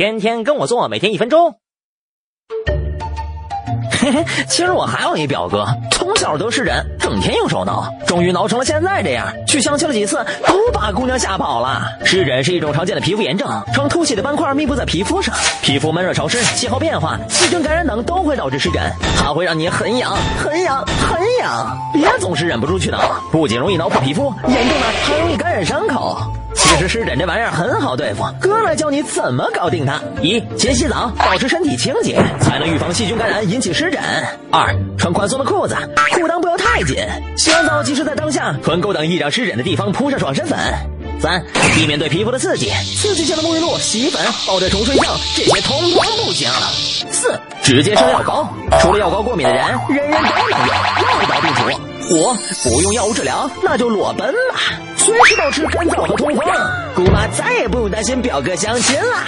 天天跟我做，每天一分钟。嘿嘿，其实我还有一表哥，从小得湿疹，整天用手挠，终于挠成了现在这样。去相亲了几次，都把姑娘吓跑了。湿疹是一种常见的皮肤炎症，呈凸起的斑块密布在皮肤上，皮肤闷热潮湿，气候变化、细菌感染等都会导致湿疹，它会让你很痒、很痒、很痒，别总是忍不住去挠，不仅容易挠破皮肤，严重的还容易感染伤口。其实湿疹这玩意儿很好对付，哥来教你怎么搞定它：一、勤洗澡，保持身体清洁，才能预防细菌感染引起湿疹；二、穿宽松的裤子，裤裆不要太紧；洗完澡及时在当下臀沟等易长湿疹的地方铺上爽身粉。三、避免对皮肤的刺激，刺激性的沐浴露、洗衣粉、抱着虫睡觉，这些通通不行。四、直接上药膏，除了药膏过敏的人，人人都能用，药到病除。五、不用药物治疗，那就裸奔了，随时保持干燥和通风，姑妈再也不用担心表哥相亲啦。